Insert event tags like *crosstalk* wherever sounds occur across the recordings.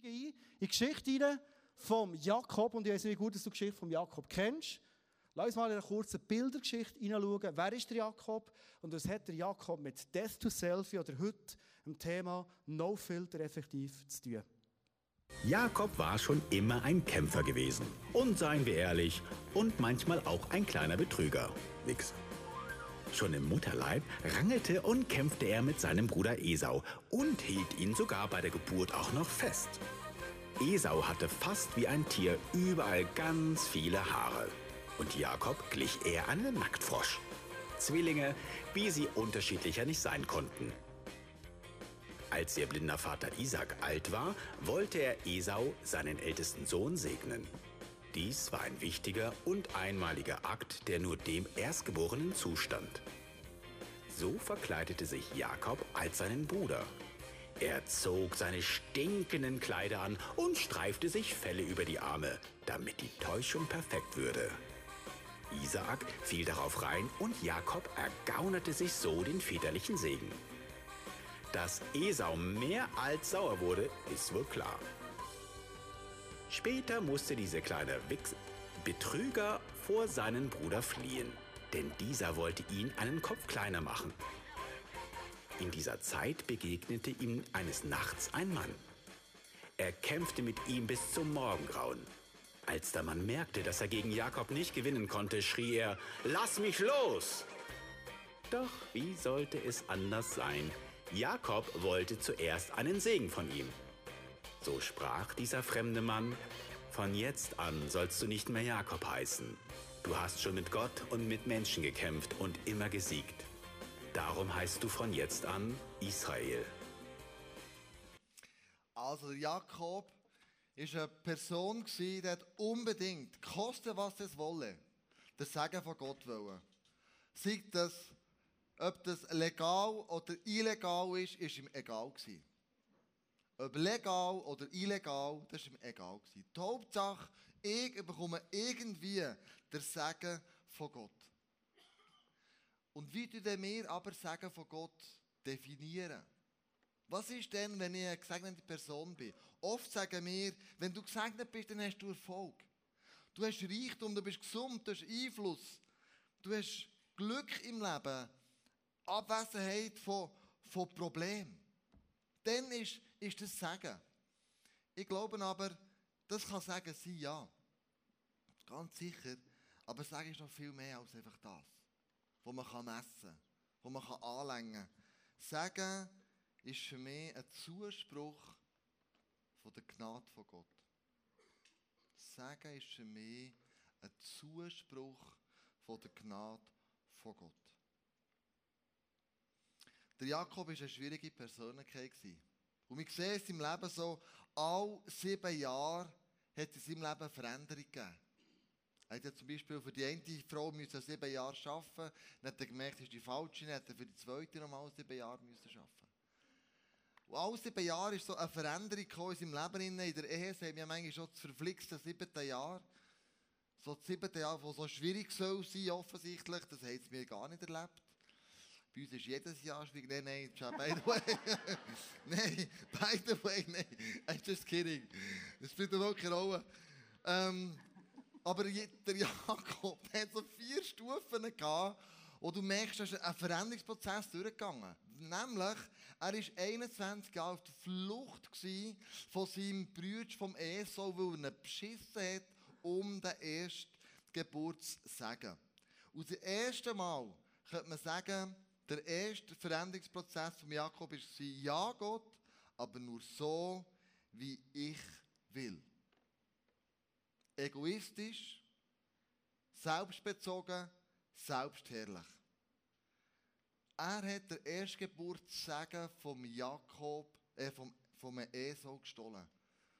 steigen ein in die Geschichte vom Jakob. Und ich weiß nicht, wie gut dass du die Geschichte vom Jakob kennst. Lass uns mal in eine kurze Bildergeschichte hineinschauen. Wer ist der Jakob? Und was hat der Jakob mit Death to Selfie oder heute dem Thema No Filter effektiv zu tun? Jakob war schon immer ein Kämpfer gewesen. Und seien wir ehrlich, und manchmal auch ein kleiner Betrüger. Nix. Schon im Mutterleib rangelte und kämpfte er mit seinem Bruder Esau und hielt ihn sogar bei der Geburt auch noch fest. Esau hatte fast wie ein Tier überall ganz viele Haare. Und Jakob glich eher einem Nacktfrosch. Zwillinge, wie sie unterschiedlicher nicht sein konnten. Als ihr blinder Vater Isaac alt war, wollte er Esau, seinen ältesten Sohn, segnen. Dies war ein wichtiger und einmaliger Akt, der nur dem Erstgeborenen zustand. So verkleidete sich Jakob als seinen Bruder. Er zog seine stinkenden Kleider an und streifte sich Felle über die Arme, damit die Täuschung perfekt würde. Isaak fiel darauf rein und Jakob ergaunerte sich so den väterlichen Segen. Dass Esau mehr als sauer wurde, ist wohl klar. Später musste dieser kleine Wichs Betrüger vor seinen Bruder fliehen, denn dieser wollte ihn einen Kopf kleiner machen. In dieser Zeit begegnete ihm eines Nachts ein Mann. Er kämpfte mit ihm bis zum Morgengrauen. Als der Mann merkte, dass er gegen Jakob nicht gewinnen konnte, schrie er, Lass mich los! Doch wie sollte es anders sein? Jakob wollte zuerst einen Segen von ihm. So sprach dieser fremde Mann, von jetzt an sollst du nicht mehr Jakob heißen. Du hast schon mit Gott und mit Menschen gekämpft und immer gesiegt. Darum heißt du von jetzt an Israel. Also Jakob ist eine Person die hat unbedingt, koste was es wolle, das Sagen von Gott wollen. Sei das, ob das legal oder illegal ist, ist ihm egal gewesen. Ob legal oder illegal, das war ihm egal. Die Hauptsache, ich bekomme irgendwie der Segen von Gott. Und wie tun wir aber Segen von Gott definieren? Was ist denn, wenn ich eine gesegnete Person bin? Oft sagen wir, wenn du gesegnet bist, dann hast du Erfolg. Du hast Reichtum, du bist gesund, du hast Einfluss, du hast Glück im Leben, Abwesenheit von, von Problemen dann ist, ist das Sagen. Ich glaube aber, das kann Sagen sein, ja. Ganz sicher. Aber Sagen ist noch viel mehr als einfach das, was man kann messen kann, was man anlängen kann. Sagen ist für mich ein Zuspruch von der Gnade von Gott. Sagen ist für mich ein Zuspruch von der Gnade von Gott. Der Jakob war eine schwierige Persönlichkeit. Und wir sehen es im Leben so, all sieben Jahre hat es seinem Leben eine Veränderung gegeben. Er hat zum Beispiel für die eine Frau müssen sieben Jahre arbeiten, dann hat er gemerkt, das ist die falsche, dann hat er für die zweite nochmal sieben Jahre müssen arbeiten. Und all sieben Jahre ist so eine Veränderung in seinem Leben. In der Ehe sehen wir manchmal schon das verflixte siebte Jahr. So das siebte Jahr, das so schwierig soll sein, offensichtlich, das haben mir gar nicht erlebt. Bei uns ist jedes Jahr schwierig. Nein, nein, by the way. *laughs* nein, by the way, nein. I'm just kidding. Das spielt wirklich keine Rolle. Ähm, aber der Jakob *laughs* hat so vier Stufen gehabt, wo du merkst, dass ein Veränderungsprozess durchgegangen Nämlich, er war 21 Jahre auf der Flucht von seinem Bruder, vom Esau, weil er ihn beschissen hat, um den ersten Geburtssegen. Und das erste Mal könnte man sagen, der erste Veränderungsprozess von Jakob war, ja Gott, aber nur so, wie ich will. Egoistisch, selbstbezogen, selbstherrlich. Er hat den Erstgeburtssegen vom Jakob, äh, vom, vom Esau gestohlen.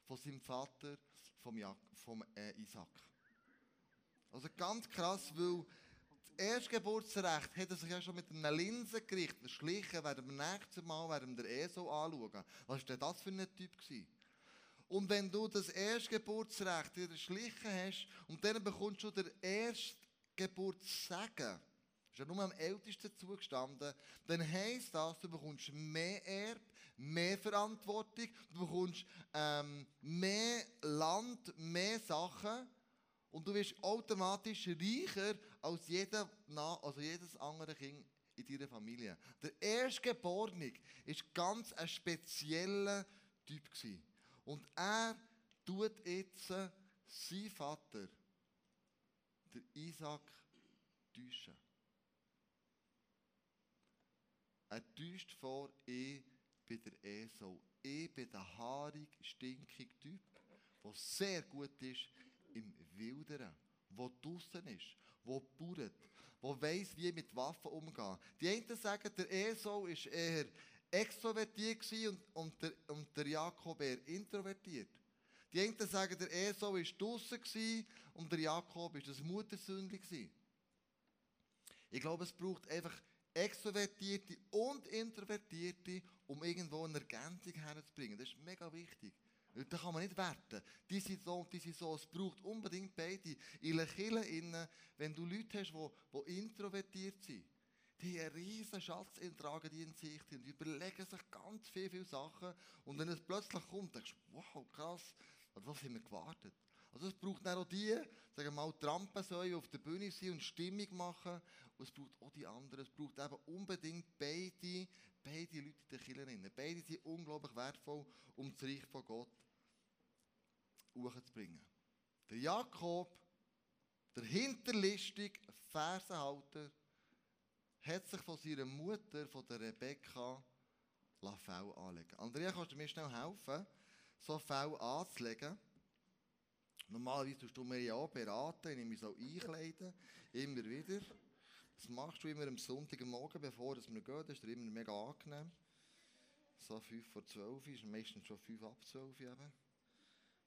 Von seinem Vater, vom, Jak vom äh, Isaac. Also ganz krass, weil Erstgeburtsrecht hat er sich ja schon mit einer Linse gerichtet. Schlichen werden wir nächstes Mal werden wir den ESO anschauen. Was war denn das für ein Typ? Gewesen? Und wenn du das Erstgeburtsrecht wieder schlichen hast und dann bekommst du den Erstgeburtssegen, ist ja nur am Ältesten zugestanden, dann heisst das, du bekommst mehr Erb, mehr Verantwortung, du bekommst ähm, mehr Land, mehr Sachen und du wirst automatisch reicher als, jeder, also jedes andere Kind in deiner Familie. Der Erstgeborene war ganz ein spezieller Typ. Und er tut jetzt seinen Vater, der Isaac, täuschen. Er täuscht vor, ich bin der Esau. Ich bin der haarig, stinkige Typ, der sehr gut ist im Wilderen, der draußen ist, der bauert, der weiss, wie mit Waffen umgehen. Die einen sagen, der Esau war eher extrovertiert und, und, der, und der Jakob eher introvertiert. Die einen sagen, der Esau war draußen und der Jakob war das Muttersündli. Ich glaube, es braucht einfach Extrovertierte und Introvertierte, um irgendwo eine Ergänzung herzubringen. Das ist mega wichtig. Da kann man nicht werten. Die sind so und die sind so. Es braucht unbedingt beide. In der Kirche, wenn du Leute hast, die, die introvertiert sind, die einen riesen Schatz tragen die in sich und überlegen sich ganz viele, viele Sachen. Und wenn es plötzlich kommt, denkst du, wow, krass, auf was haben wir gewartet? Also es braucht auch die, sagen wir mal, Trampensäue auf der Bühne sein und Stimmung machen. Und es braucht auch die anderen. Es braucht eben unbedingt beide, beide Leute in den Kirchen. Beide sind unglaublich wertvoll, um das Reich von Gott hochzubringen. Der Jakob, der hinterlistige Fersenhalter, hat sich von seiner Mutter, von der Rebecca, Fell anlegen Andrea, kannst du mir schnell helfen, so Fell anzulegen? Normalerweise tust du mir ja beraten, ich nehme mich so einkleiden, immer wieder. Das machst du immer am Sonntagmorgen, bevor wir gehen. Das ist immer mega angenehm. So 5 vor 12 ist meistens schon 5 ab 12 eben.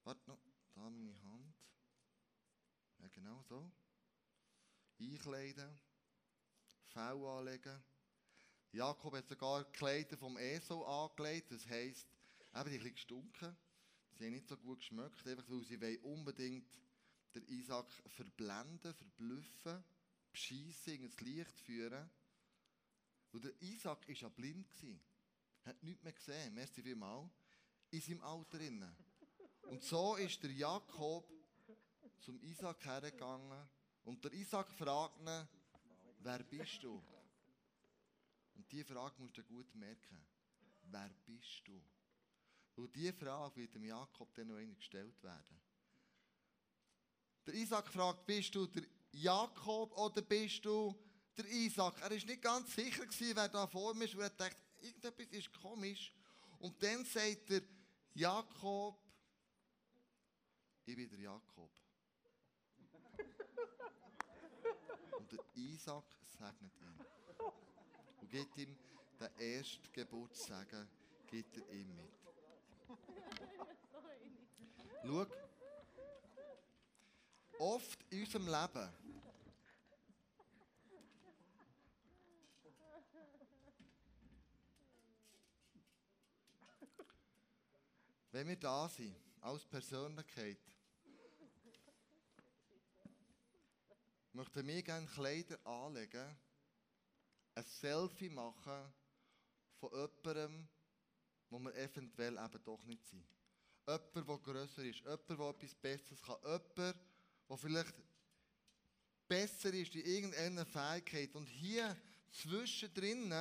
Warte noch, da meine Hand. Ja, genau so. Einkleiden, Fell anlegen. Jakob hat sogar Kleider vom Esau angelegt, das heisst, eben die ein gestunken. Sie haben nicht so gut geschmeckt, einfach weil sie unbedingt den Isaac verblenden, verblüffen beschissen, ins Licht führen. Und der Isaac war ja blind. Er hat nichts mehr gesehen, merci vielmal, in seinem Alter. Und so ist der Jakob zum Isaac hergegangen und der Isaac fragt ihn, wer bist du? Und diese Frage musst du gut merken. Wer bist du? Und diese Frage wird dem Jakob dann noch einmal gestellt werden. Der Isaac fragt, bist du der Jakob oder bist du der Isaac? Er war nicht ganz sicher, wer da vor mir ist, weil er dachte, irgendetwas ist komisch. Und dann sagt er, Jakob, ich bin der Jakob. *laughs* Und der Isaac segnet ihn. Und gibt ihm den ersten Geburtssegen, gibt er ihm mit. Schau, oft in unserem Leben wenn wir da sind, als Persönlichkeit, möchten wir gerne Kleider anlegen, ein Selfie machen von jemandem, wo wir eventuell eben doch nicht sind. Jemand, der grösser ist, jemand, der etwas Besseres kann, jemand, der vielleicht besser ist in irgendeiner Fähigkeit. Und hier zwischendrin,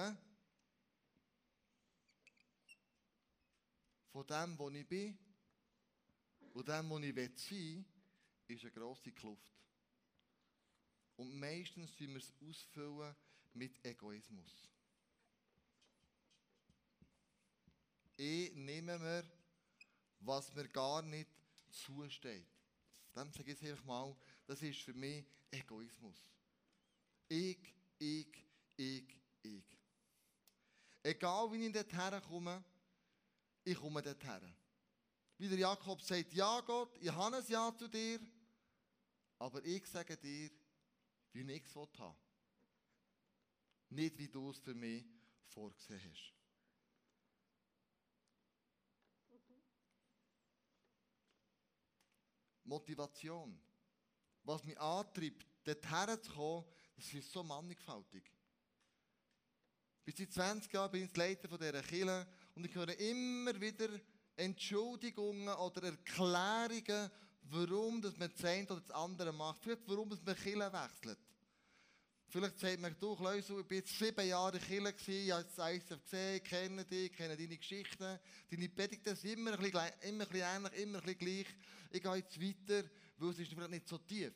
von dem, wo ich bin und dem, wo ich sein will, ist eine grosse Kluft. Und meistens tun wir es ausfüllen mit Egoismus. Ich nehme mir, was mir gar nicht zusteht. Dann sage ich einfach mal, das ist für mich Egoismus. Ich, ich, ich, ich. Egal wie ich dorthin komme, ich komme dorthin. Wie der Jakob sagt, ja Gott, ich habe ein Ja zu dir, aber ich sage dir, wie ich es haben Nicht wie du es für mich vorgesehen hast. Motivation. Was mich antreibt, dorthin zu kommen, das ist so mannigfaltig. Bis seit 20 Jahren bin ich Leiter dieser Kirche und ich höre immer wieder Entschuldigungen oder Erklärungen, warum dass man das eine oder das andere macht. Vielleicht warum man Kirche wechselt. Vielleicht sagt man, du ich war jetzt sieben Jahre in Kirche, ich habe das ISF gesehen, kenne dich, kenne deine Geschichten. Deine Predigten sind immer ein bisschen, immer ein bisschen ähnlich, immer ein bisschen gleich. Ich gehe jetzt weiter, weil es ist vielleicht nicht so tief.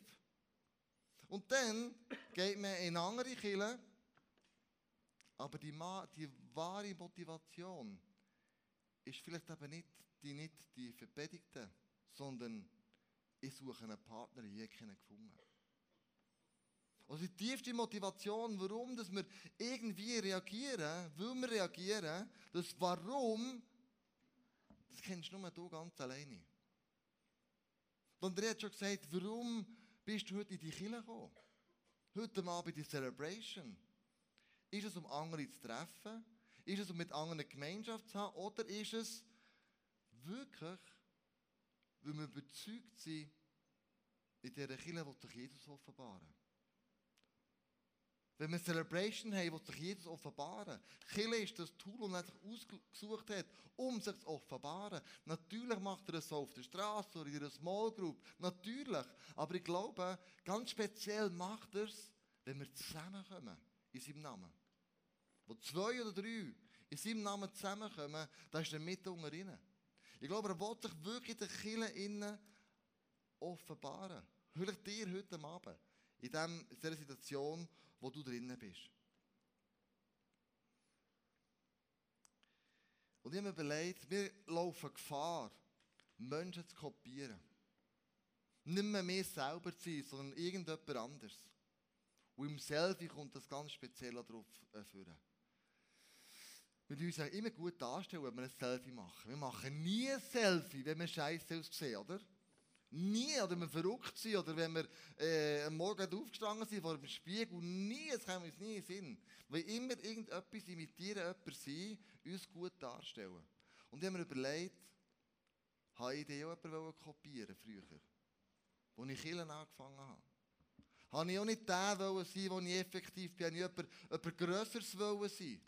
Und dann geht man in andere Kirche, aber die, die wahre Motivation ist vielleicht eben nicht die, nicht die Verpredigten, sondern ich suche einen Partner, ich habe keinen gefunden. Also die tiefste Motivation, warum dass wir irgendwie reagieren, weil wir reagieren, das Warum, das kennst nur du ganz alleine. Und er hat schon gesagt, warum bist du heute in die Kirche gekommen? Heute Abend die Celebration. Ist es, um andere zu treffen? Ist es, um mit anderen Gemeinschaft zu haben? Oder ist es wirklich, weil wir überzeugt sind, in dieser Kirche will sich Jesus offenbaren? Wenn wir Celebration haben, will sich Jesus offenbaren. Kirche ist das Tool, das er sich ausgesucht hat, um sich zu offenbaren. Natürlich macht er es so auf der Straße oder in einer Small Group. Natürlich. Aber ich glaube, ganz speziell macht er es, wenn wir zusammenkommen in seinem Namen. Wo zwei oder drei in seinem Namen zusammenkommen, da ist er mit unter ihnen. Ich glaube, er will sich wirklich der Kirche innen offenbaren. Vielleicht dir heute Abend. In dieser Situation, wo du drinnen bist. Und ich habe mir überlegt, wir laufen Gefahr, Menschen zu kopieren. Nicht mehr wir selber zu sein, sondern irgendjemand anderes. Und im Selfie kommt das ganz speziell darauf äh, führen. Wir müssen uns immer gut darstellen, wenn wir ein Selfie machen. Wir machen nie ein Selfie, wenn wir scheiße aussehen, oder? Nie, oder wir verrückt sind, oder wenn wir äh, am Morgen aufgestanden sind vor dem Spiegel, nie, es kann uns nie in Sinn. Weil immer irgendetwas imitieren, jemand sein, uns gut darstellen. Und ich habe mir überlegt, habe ich den auch jemanden kopieren früher, als ich Killen angefangen habe. Habe ich auch nicht der wollen sein, wo ich effektiv bin, habe ich jemand, jemand Grösseres wollen sein.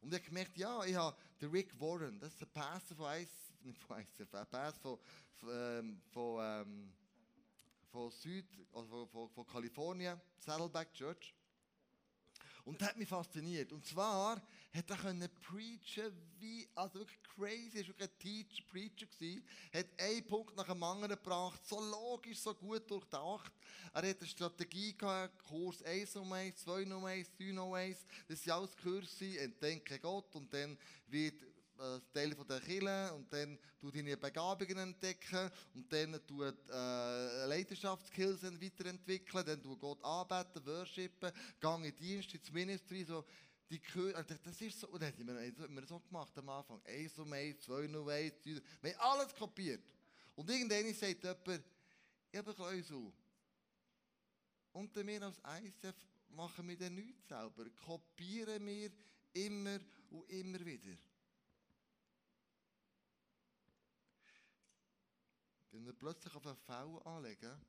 Und ich habe gemerkt, ja, ich habe den Rick Warren, das ist der Pastor von ICF, nicht von ICF, ein Pastor von, ähm, von, ähm, von Süd, also von, von, Kalifornien, Saddleback Church. Und das hat mich fasziniert. Und zwar hat er können preachen wie, also wirklich crazy, er war wirklich ein Teacher, Preacher gewesen, hat einen Punkt nach dem anderen gebracht, so logisch, so gut durchdacht. Er hat eine Strategie gehabt, Kurs 1 um 1, 2 um 1, 3 um 1, das sind alles Kurse, entdecke Gott und dann wird Teil von der Kirche und dann du deine Begabungen entdecken und dann du äh, Leidenschaftskills weiterentwickeln, dann du Gott anbeten, worshipen, gang in Dienst, ins Ministry, so die Chöre, das ist so, und das haben wir, wir so gemacht am Anfang, eins um eins, zwei um eins, wir haben alles kopiert. Und irgendwann sagt jemand, ich habe so. Und wir als ICF machen wir dann nichts selber, kopieren wir immer und immer wieder. Wir plötzlich auf einen Fall anlegen,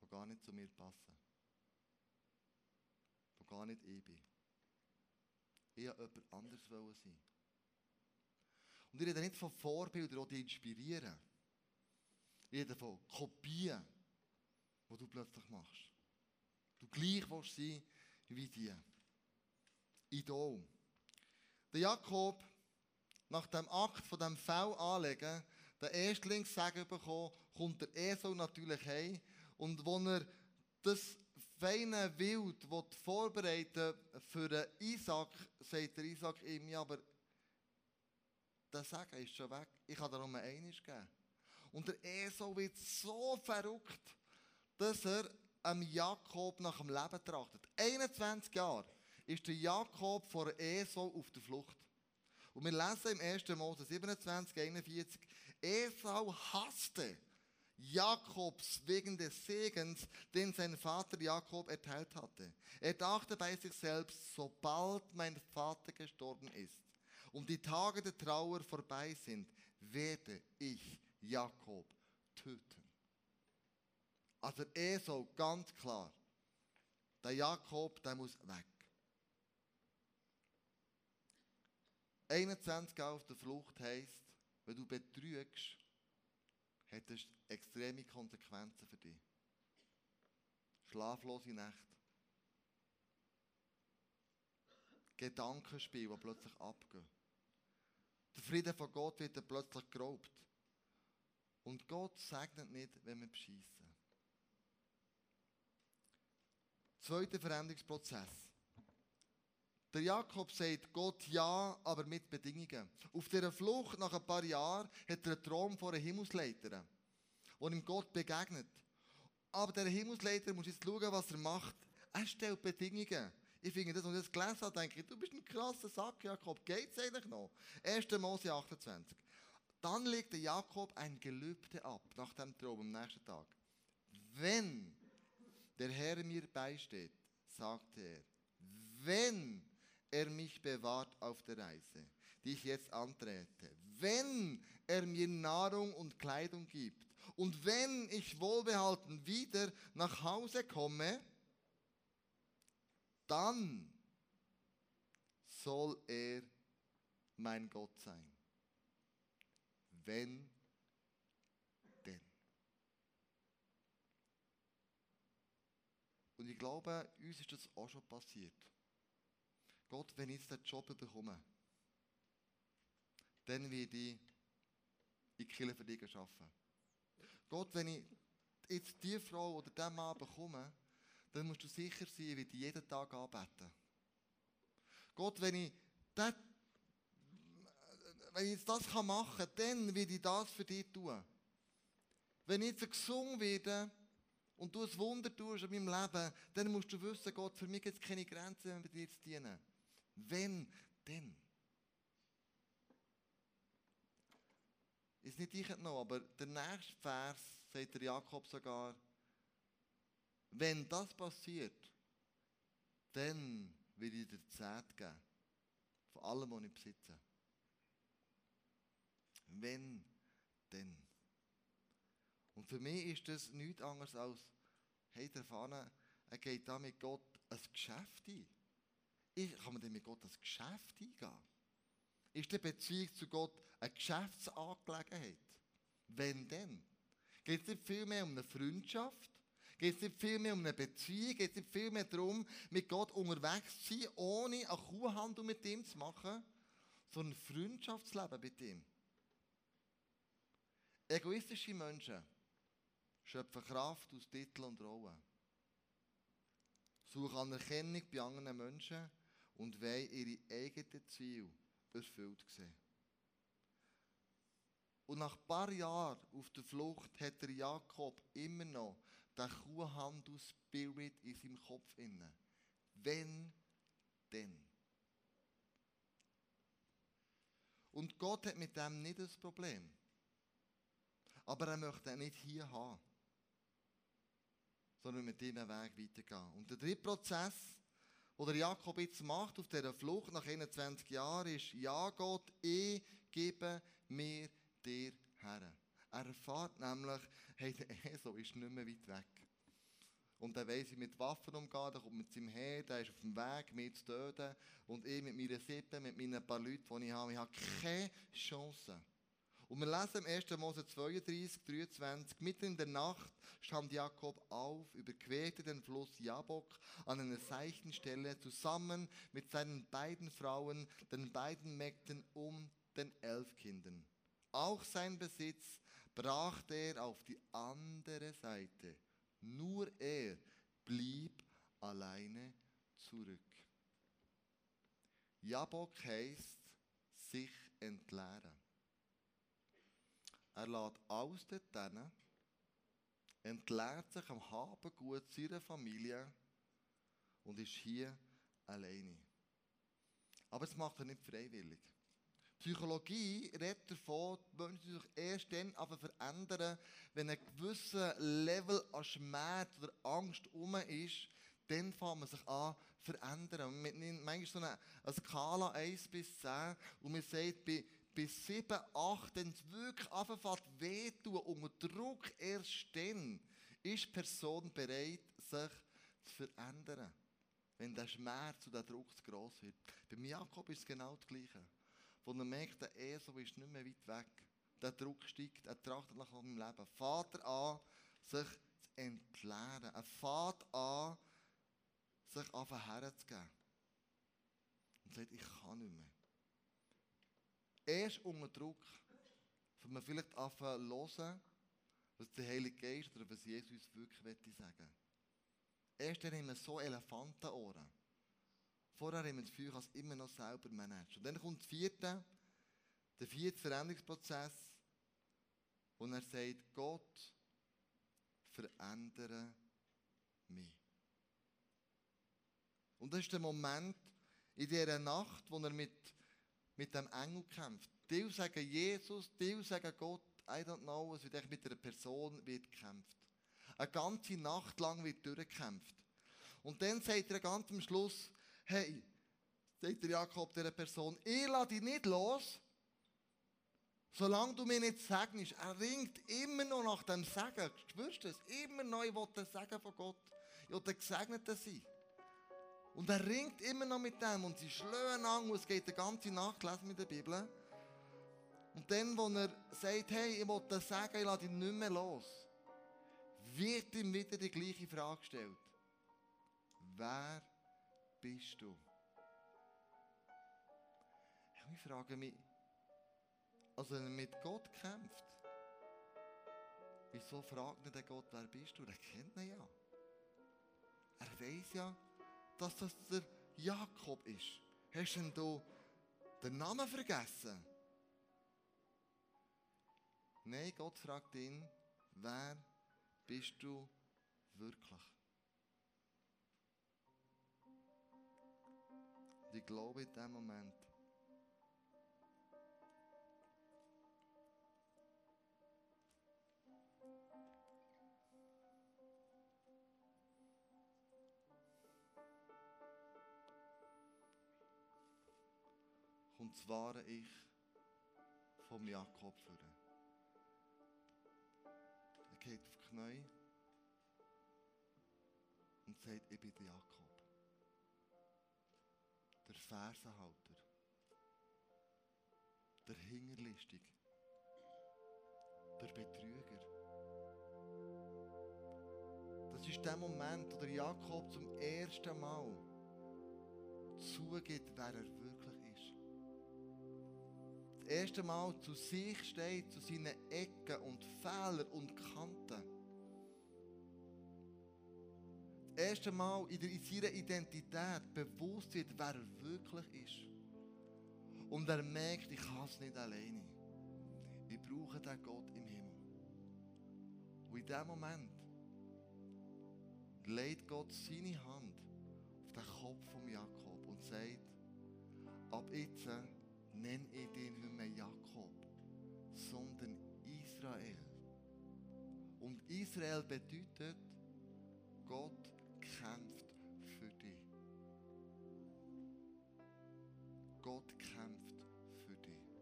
die gar nicht zu mir passen. Die gar nicht ich bin. Ich wollte jemand anders sein. Und ich rede nicht von Vorbildern, die inspirieren. Ich rede von Kopien, die du plötzlich machst. Du gleich willst sein wie die. Idol. Der Jakob, nach dem Akt von dem Fell anlegen, der Erstlingssagen bekommen, kommt der Esau natürlich heim. Und wo er das feine Wild vorbereiten für den Isaac, sagt der Isaac ihm, ja, aber der Segen ist schon weg. Ich kann darum einiges geben. Und der Esau wird so verrückt, dass er am Jakob nach dem Leben trachtet. 21 Jahre ist der Jakob vor Esau auf der Flucht. Und wir lesen im 1. Mose 27, 41, Esau hasste Jakobs wegen des Segens, den sein Vater Jakob erteilt hatte. Er dachte bei sich selbst, sobald mein Vater gestorben ist und die Tage der Trauer vorbei sind, werde ich Jakob töten. Also Esau ganz klar, der Jakob, der muss weg. 21 Jahre auf der Flucht heisst, wenn du betrügst, hat das extreme Konsequenzen für dich. Schlaflose Nächte. Gedankenspiele, die plötzlich abgehen. Der Frieden von Gott wird dann plötzlich geraubt. Und Gott segnet nicht, wenn wir bescheissen. Zweiter Veränderungsprozess. Der Jakob sagt Gott ja, aber mit Bedingungen. Auf dieser Flucht nach ein paar Jahren hat er einen Traum von einer Himmelsleiter, wo ihm Gott begegnet. Aber der Himmelsleiter muss jetzt schauen, was er macht. Er stellt Bedingungen. Ich finde das, und das gelesen habe, denke ich, du bist ein krasser Sack, Jakob. Geht es eigentlich noch? 1. Mose 28. Dann legte Jakob ein Gelübde ab, nach dem Traum am nächsten Tag. Wenn der Herr mir beisteht, sagte er, wenn er mich bewahrt auf der Reise, die ich jetzt antrete, wenn er mir Nahrung und Kleidung gibt und wenn ich wohlbehalten wieder nach Hause komme, dann soll er mein Gott sein. Wenn denn. Und ich glaube, uns ist das auch schon passiert. Gott, wenn ich jetzt den Job bekomme, dann werde ich in Kirche für dich arbeiten. Gott, wenn ich jetzt die Frau oder diesen Mann bekomme, dann musst du sicher sein, ich werde jeden Tag anbeten. Gott, wenn ich, das, wenn ich jetzt das machen kann, dann werde ich das für dich tun. Wenn ich jetzt gesungen werde und du ein Wunder tust in meinem Leben, dann musst du wissen, Gott, für mich gibt es keine Grenzen, wenn wir dir zu dienen. Wenn, denn. Ist nicht ich noch, aber der nächste Vers sagt der Jakob sogar, wenn das passiert, dann will ich dir Zeit geben. Von allem, was ich besitze. Wenn, dann. Und für mich ist das nichts anderes als, hey, der Fahne, er geht da mit Gott ein Geschäft ein. Kann man denn mit Gott ein Geschäft eingehen? Ist die Beziehung zu Gott eine Geschäftsangelegenheit? Wenn denn? Geht es nicht vielmehr um eine Freundschaft? Geht es nicht vielmehr um eine Beziehung? Geht es nicht vielmehr darum, mit Gott unterwegs zu sein, ohne eine Kuhhandel mit ihm zu machen, sondern ein Freundschaftsleben mit ihm? Egoistische Menschen schöpfen Kraft aus Titel und Rollen, suchen Anerkennung bei anderen Menschen und wollen ihre eigenen Ziele erfüllt sehen. Und nach ein paar Jahren auf der Flucht hat der Jakob immer noch den Kuhhandel-Spirit in seinem Kopf inne. Wenn, denn. Und Gott hat mit dem nicht das Problem. Aber er möchte ihn nicht hier haben, sondern mit einen Weg weitergehen. Und der dritte Prozess, den der Jakob jetzt macht auf dieser Flucht nach 21 Jahren, ist, ja Gott, ich gebe mir dir her. Er erfährt nämlich, *laughs* hey, der Esau ist nicht mehr weit weg. Und er weiss, wie mit Waffen umgehen, der kommt mit seinem Heer, der ist auf dem Weg, mich zu töten. Und ich mit meiner Sippe, mit meinen paar Leuten, die ich habe, ich habe keine Chance. Und wir lesen im 1. Mose 32, 23, mitten in der Nacht stand Jakob auf, überquerte den Fluss Jabok an einer seichten Stelle zusammen mit seinen beiden Frauen, den beiden Mägden und den elf Kindern. Auch sein Besitz brachte er auf die andere Seite. Nur er blieb alleine zurück. Jabok heißt sich entleeren. Er lädt alles dort entleert sich am Habengut seiner Familie und ist hier alleine. Aber das macht er nicht freiwillig. Psychologie redet davon, die Menschen sich erst dann aber verändern, wenn ein gewisser Level an Schmerz oder Angst um ist, dann fängt man sich an zu verändern. Man nimmt manchmal so eine, eine Skala 1 bis 10 und man sagt, bei, bei 7, 8, wenn es wirklich anfängt wehtun, unter Druck erst dann, ist die Person bereit, sich zu verändern. Wenn der Schmerz und der Druck zu gross wird. Bei Jakob ist es genau das Gleiche. wo er merkt, der Esel ist nicht mehr weit weg. Der Druck steigt, er trachtet nach seinem Leben. Vater an, sich zu entleeren. Er fährt an, sich einfach herzugeben. Und sagt, ich kann nicht mehr. Erst unter Druck, wenn man vielleicht anfangen hören, was der Heilige Geist oder was Jesus wirklich sagen will. Erst dann haben wir so Elefantenohren. Vorher haben wir das Gefühl, ich immer noch selber managen. Und dann kommt das vierte, der vierte Veränderungsprozess, wo er sagt, Gott, verändere mich. Und das ist der Moment in dieser Nacht, wo er mit, mit dem Engel kämpft. Die sagen Jesus, die sagen Gott, I don't know, was wird mit einer Person wird gekämpft. Eine ganze Nacht lang wird durchgekämpft. Und dann sagt er ganz am Schluss, hey, sagt der Jakob dieser Person, ich lasse dich nicht los, solange du mir nicht segnest. Er ringt immer noch nach dem Segen. Spürst du es? Immer noch, ich will den Segen von Gott. Ich will der Gesegnete sein. Und er ringt immer noch mit dem und sie schlören an und es geht die ganze Nacht, lesen mit der Bibel. Und dann, wo er sagt, hey, ich will das sagen, ich lasse dich nicht mehr los, wird ihm wieder die gleiche Frage gestellt. Wer bist du? Ich frage mich, also wenn er mit Gott kämpft, wieso fragt nicht der Gott, wer bist du? Der kennt ihn ja. Er weiß ja, dass das der Jakob ist. Hast du denn den Namen vergessen? Nein, Gott fragt ihn, wer bist du wirklich? Ich glaube in dem Moment, das wahre Ich vom Jakob führen. Er geht auf die Knie und sagt, ich bin der Jakob. Der Fersenhalter. Der Hingerlistig. Der Betrüger. Das ist der Moment, wo der Jakob zum ersten Mal zugibt, wer er wirklich. Das erste Mal zu sich steht, zu seinen Ecken und Fehlern und Kanten. Das erste Mal in, in seiner Identität bewusst wird, wer er wirklich ist. Und er merkt, ich kann es nicht alleine. Ich brauche den Gott im Himmel. Und in diesem Moment legt Gott seine Hand auf den Kopf von Jakob und sagt, ab jetzt nenne ich den nicht mehr Jakob, sondern Israel. Und Israel bedeutet, Gott kämpft für dich. Gott kämpft für dich.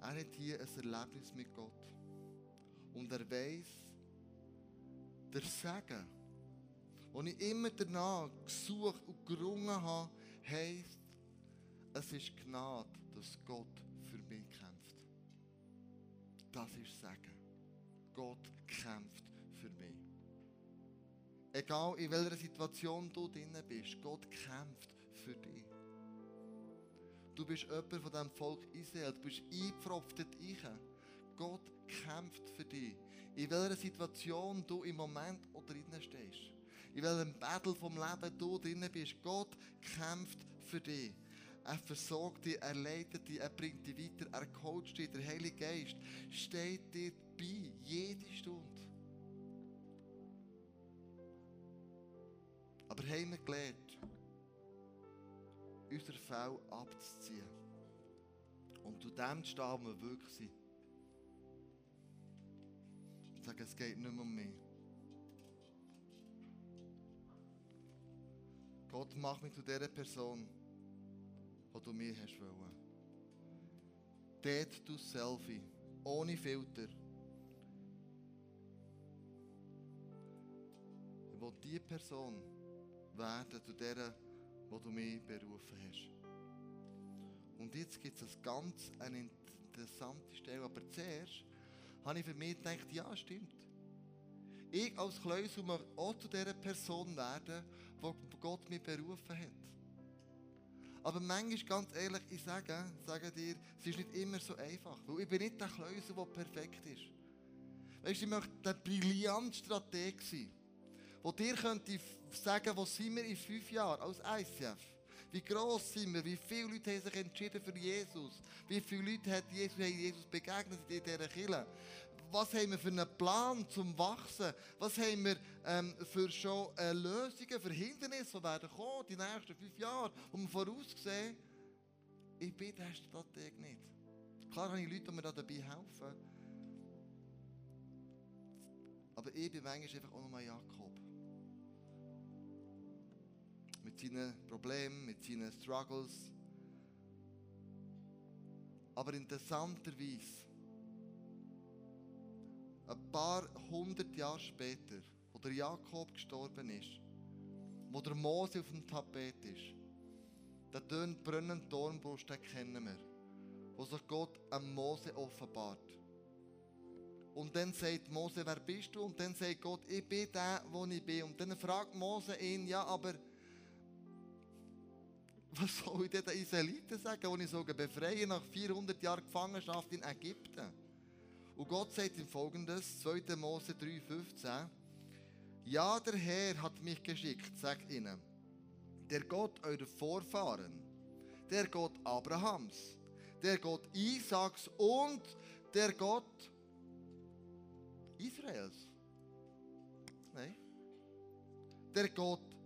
Er hat hier ein Erlebnis mit Gott. Und er weiß, der Segen, wo ich immer danach gesucht und gerungen habe, heisst, es ist Gnade, dass Gott für mich kämpft. Das ist Sagen. Gott kämpft für mich. Egal in welcher Situation du drin bist, Gott kämpft für dich. Du bist jemand von diesem Volk Israel, du bist eingepfropft ich. Gott kämpft für dich. In welcher Situation du im Moment oder drin stehst. In welchem Battle vom Leben du drin bist. Gott kämpft für dich. Er versorgt dich, er leitet dich, er bringt dich weiter, er coacht dich. Der Heilige Geist steht dir bei, jede Stunde. Aber haben wir gelernt, unser Fell abzuziehen. Und zu dem zu stehen, wo wir wirklich sind. Und sagen, es geht nicht mehr um mich. Gott, mach mich zu der Person, die du mir hast wollen. Dort du Selfie, ohne Filter. Ich will die Person werden, zu der, wo du mich berufen hast. Und jetzt gibt es ganz eine interessante Stelle. Aber zuerst habe ich für mich gedacht, ja, stimmt. Ich als Kleusel möchte auch zu dieser Person werden, wo Gott mich berufen hat. Aber manchmal, ganz ehrlich, ich sage, sage dir, es ist nicht immer so einfach. Weil ich bin nicht der Kleusel, der perfekt ist. Weißt du, ich möchte der brillante Strateg sein, der dir könnte sagen, wo sind wir in fünf Jahren als ICF? Wie gross sind wir? Wie viele Leute haben sich entschieden für Jesus? Wie viele Leute hat Jesus, haben Jesus begegnet in dieser Kirche? Was haben wir für einen Plan zum Wachsen? Was haben wir ähm, für schon äh, Lösungen für Hindernisse, die werden kommen, die nächsten fünf Jahre, die wir voraussehen? Ich bin der Strateg nicht. Klar habe ich Leute, die mir dabei helfen. Aber ich bin manchmal einfach auch nochmal Jakob. Mit seinen Problemen, mit seinen Struggles. Aber interessanterweise, ein paar hundert Jahre später, wo der Jakob gestorben ist, wo der Mose auf dem Tapet ist, der tönt brennende Dornbrust, den kennen wir, wo sich Gott am Mose offenbart. Und dann sagt Mose, wer bist du? Und dann sagt Gott, ich bin der, wo ich bin. Und dann fragt Mose ihn, ja, aber was soll ich den Israeliten sagen, die ich sogar befreien nach 400 Jahren Gefangenschaft in Ägypten? Und Gott sagt ihm folgendes, 2. Mose 3,15. Ja, der Herr hat mich geschickt, sagt ihnen, der Gott eurer Vorfahren, der Gott Abrahams, der Gott Isaaks und der Gott Israels. Nein. Der Gott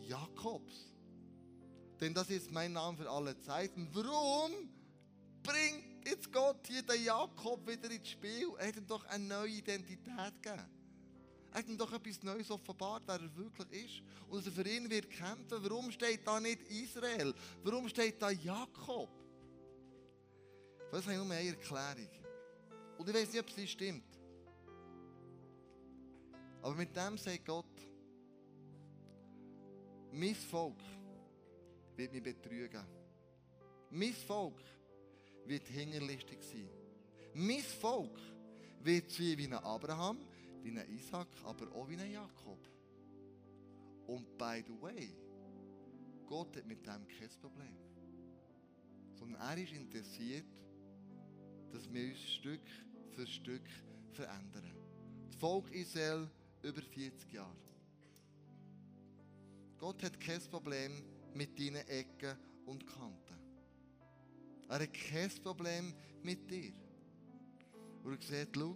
Jakobs. Denn das ist mein Name für alle Zeiten. Warum bringt jetzt Gott hier den Jakob wieder ins Spiel? Er hat ihm doch eine neue Identität gegeben. Er hat ihm doch etwas Neues offenbart, wer er wirklich ist. Und dass er für ihn wird kämpfen. Warum steht da nicht Israel? Warum steht da Jakob? Das habe ich nur eine Erklärung. Und ich weiß nicht, ob sie stimmt. Aber mit dem sagt Gott, mein Volk wird mich betrügen. Mein Volk wird hingerlistig sein. Mein Volk wird sein wie ein Abraham, wie ein Isaac, aber auch wie ein Jakob. Und by the way, Gott hat mit dem kein Problem. Sondern er ist interessiert, dass wir uns Stück für Stück verändern. Das Volk Israel über 40 Jahre. Gott hat kein Problem mit deinen Ecken und Kanten. Er hat kein Problem mit dir. Und er sieht, schau,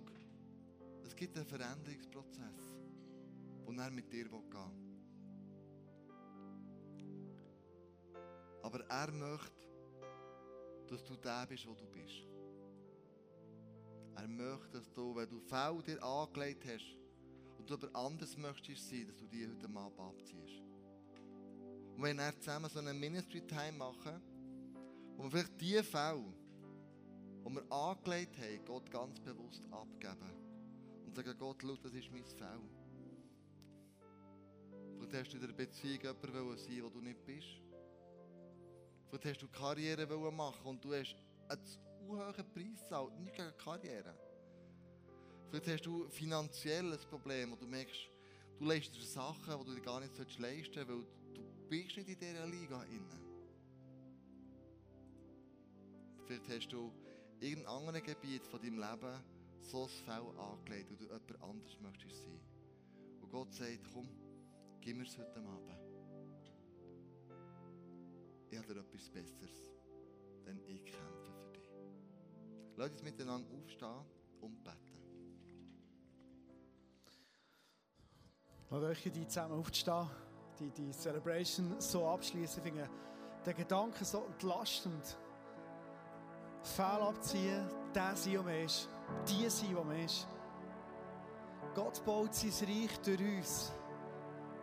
es gibt einen Veränderungsprozess, wo er mit dir gehen will. Aber er möchte, dass du der bist, wo du bist. Er möchte, dass du, wenn du faul dir angelegt hast und du aber anders möchtest sein, dass du die heute Abend abziehst. Und wenn wir zusammen so einen Ministry-Time machen, wo wir vielleicht die Fälle, die wir angelegt haben, Gott ganz bewusst abgeben. Und sagen, Gott, schau, das ist mein Fell. Vielleicht hast du in der Beziehung jemanden sein wo du nicht bist. Vielleicht hast du Karriere machen und du hast einen zu hohen Preis gezahlt, nicht gegen Karriere. Vielleicht hast du finanziell ein Problem, wo du merkst, du leistest Sachen, die du dir gar nicht leisten sollst, weil bist nicht in dieser Liga inne. Vielleicht hast du in irgendeinem anderen Gebiet von deinem Leben so ein Fell angelegt, wo du jemand anders möchtest sein. Und Gott sagt, komm, gib mir es heute Abend. Ich habe dir etwas Besseres, denn ich kämpfe für dich. Lass uns miteinander aufstehen und beten. Lass euch die zusammen aufstehen die, die Celebration so abschließen. Finde den Gedanken so entlastend. Fehl abziehen, der sein, der man ist. Die sein, der man ist. Gott baut sein Reich durch uns.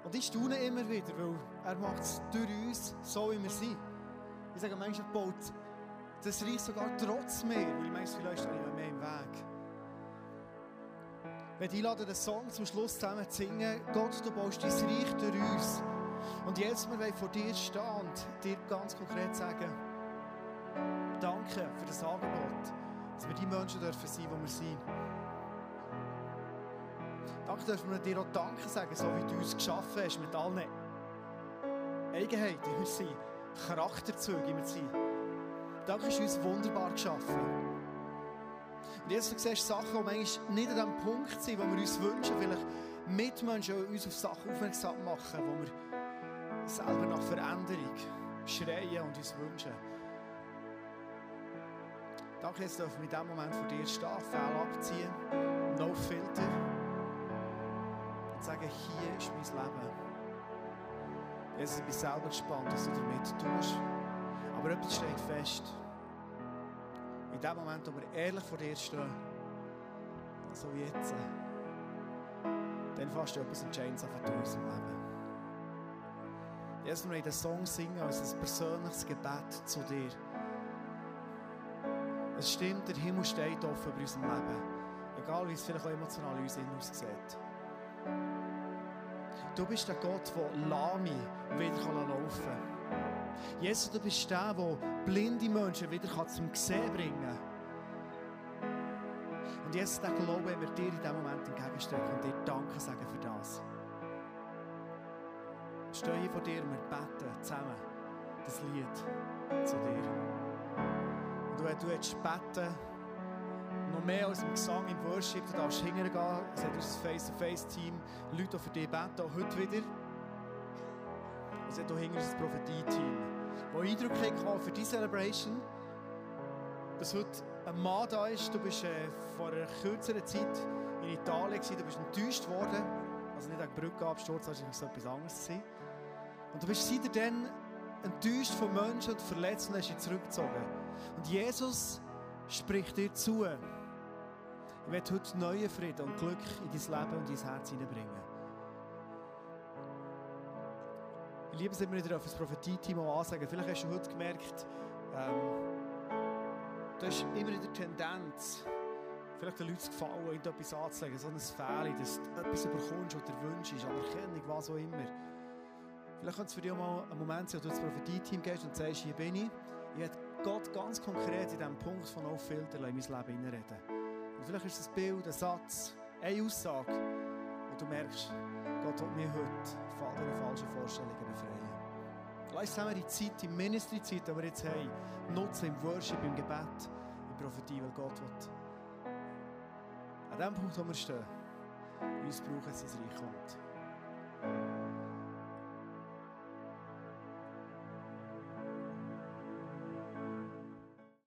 Und ich staune immer wieder, weil er macht es durch uns, so wie wir sind. Ich sage, manchmal baut das Reich sogar trotz mir, weil manchmal vielleicht stehe ich mehr im Weg. wenn ich einladen, den Song zum Schluss zusammen zu singen. Gott, du baust dein Reich durch uns. Und jetzt, wir wollen vor dir stehen und dir ganz konkret sagen, danke für das Angebot, dass wir die Menschen dürfen sein, die wir sind. Danke dürfen wir dir auch Danke sagen, so wie du uns geschaffen hast, mit allen Eigenheiten, die wir sind, Charakterzüge, die wir sind. Danke, du uns wunderbar geschaffen. Und jetzt du siehst Sachen, die manchmal nicht an dem Punkt sind, wo wir uns wünschen, vielleicht Mitmenschen uns auf Sachen aufmerksam machen, wo wir selber nach Veränderung schreien und uns wünschen. Danke, jetzt dürfen wir in diesem Moment vor dir stehen, Fell abziehen, no filter und sagen, hier ist mein Leben. Jesus, ich bin selber gespannt, was du damit tust. Aber etwas steht fest. In dem Moment, wo wir ehrlich vor dir stehen, so wie jetzt, dann fasst du etwas Entscheidendes an unserem Leben. Jesus, wir wollen den Song singen als ein persönliches Gebet zu dir. Es stimmt, der Himmel steht offen über unserem Leben. Egal, wie es vielleicht auch emotional in uns aussieht. Du bist der Gott, der Lahme wieder laufen kann. Jesus, du bist der, der blinde Menschen wieder zum Sehen bringen kann. Und Jesus, der Glaube wir dir in diesem Moment entgegenstrecken und dir Danke sagen für das. Ich stehe vor dir und wir beten zusammen das Lied zu dir. Und wenn du jetzt beten noch mehr als im Gesang, im Worship, du darfst hingehen es hat unser Face-to-Face-Team, Leute, die für dich beten, auch heute wieder. Es hat auch das Prophetie-Team, wo Eindruck haben für diese Celebration, dass heute ein Mann da ist, du bist äh, vor einer kürzeren Zeit in Italien gewesen, du bist enttäuscht worden, also nicht an der Brücke absturz, das war etwas anderes gewesen. Und du bist seitdem enttäuscht von Menschen und verletzt und hast dich zurückgezogen. Und Jesus spricht dir zu. Ich werde heute neuen Frieden und Glück in dein Leben und dein Herz hineinbringen. Ich liebe es immer wieder auf das Prophetie-Team ansagen. Vielleicht hast du heute gemerkt, ähm, du hast immer in der Tendenz, vielleicht den Leuten gefallen, etwas anzulegen, so ein Fehler, dass du etwas bekommst oder wünschst, Anerkennung, was auch immer. Vielleicht könnte es für dich auch mal ein Moment sein, wo du ins Prophetie-Team gehst und sagst, hier bin ich. Ich werde Gott ganz konkret in diesem Punkt von No Filter in mein Leben hineinreden. Und vielleicht ist das Bild, ein Satz, eine Aussage, wo du merkst, Gott will mich heute von all diesen falschen Vorstellungen befreien. Lass zusammen die Zeit, die Ministry-Zeit, die wir jetzt haben, nutzen im Worship, im Gebet, in Prophetie, weil Gott will. An dem Punkt, wo wir stehen, uns brauchen, sein Reich kommt.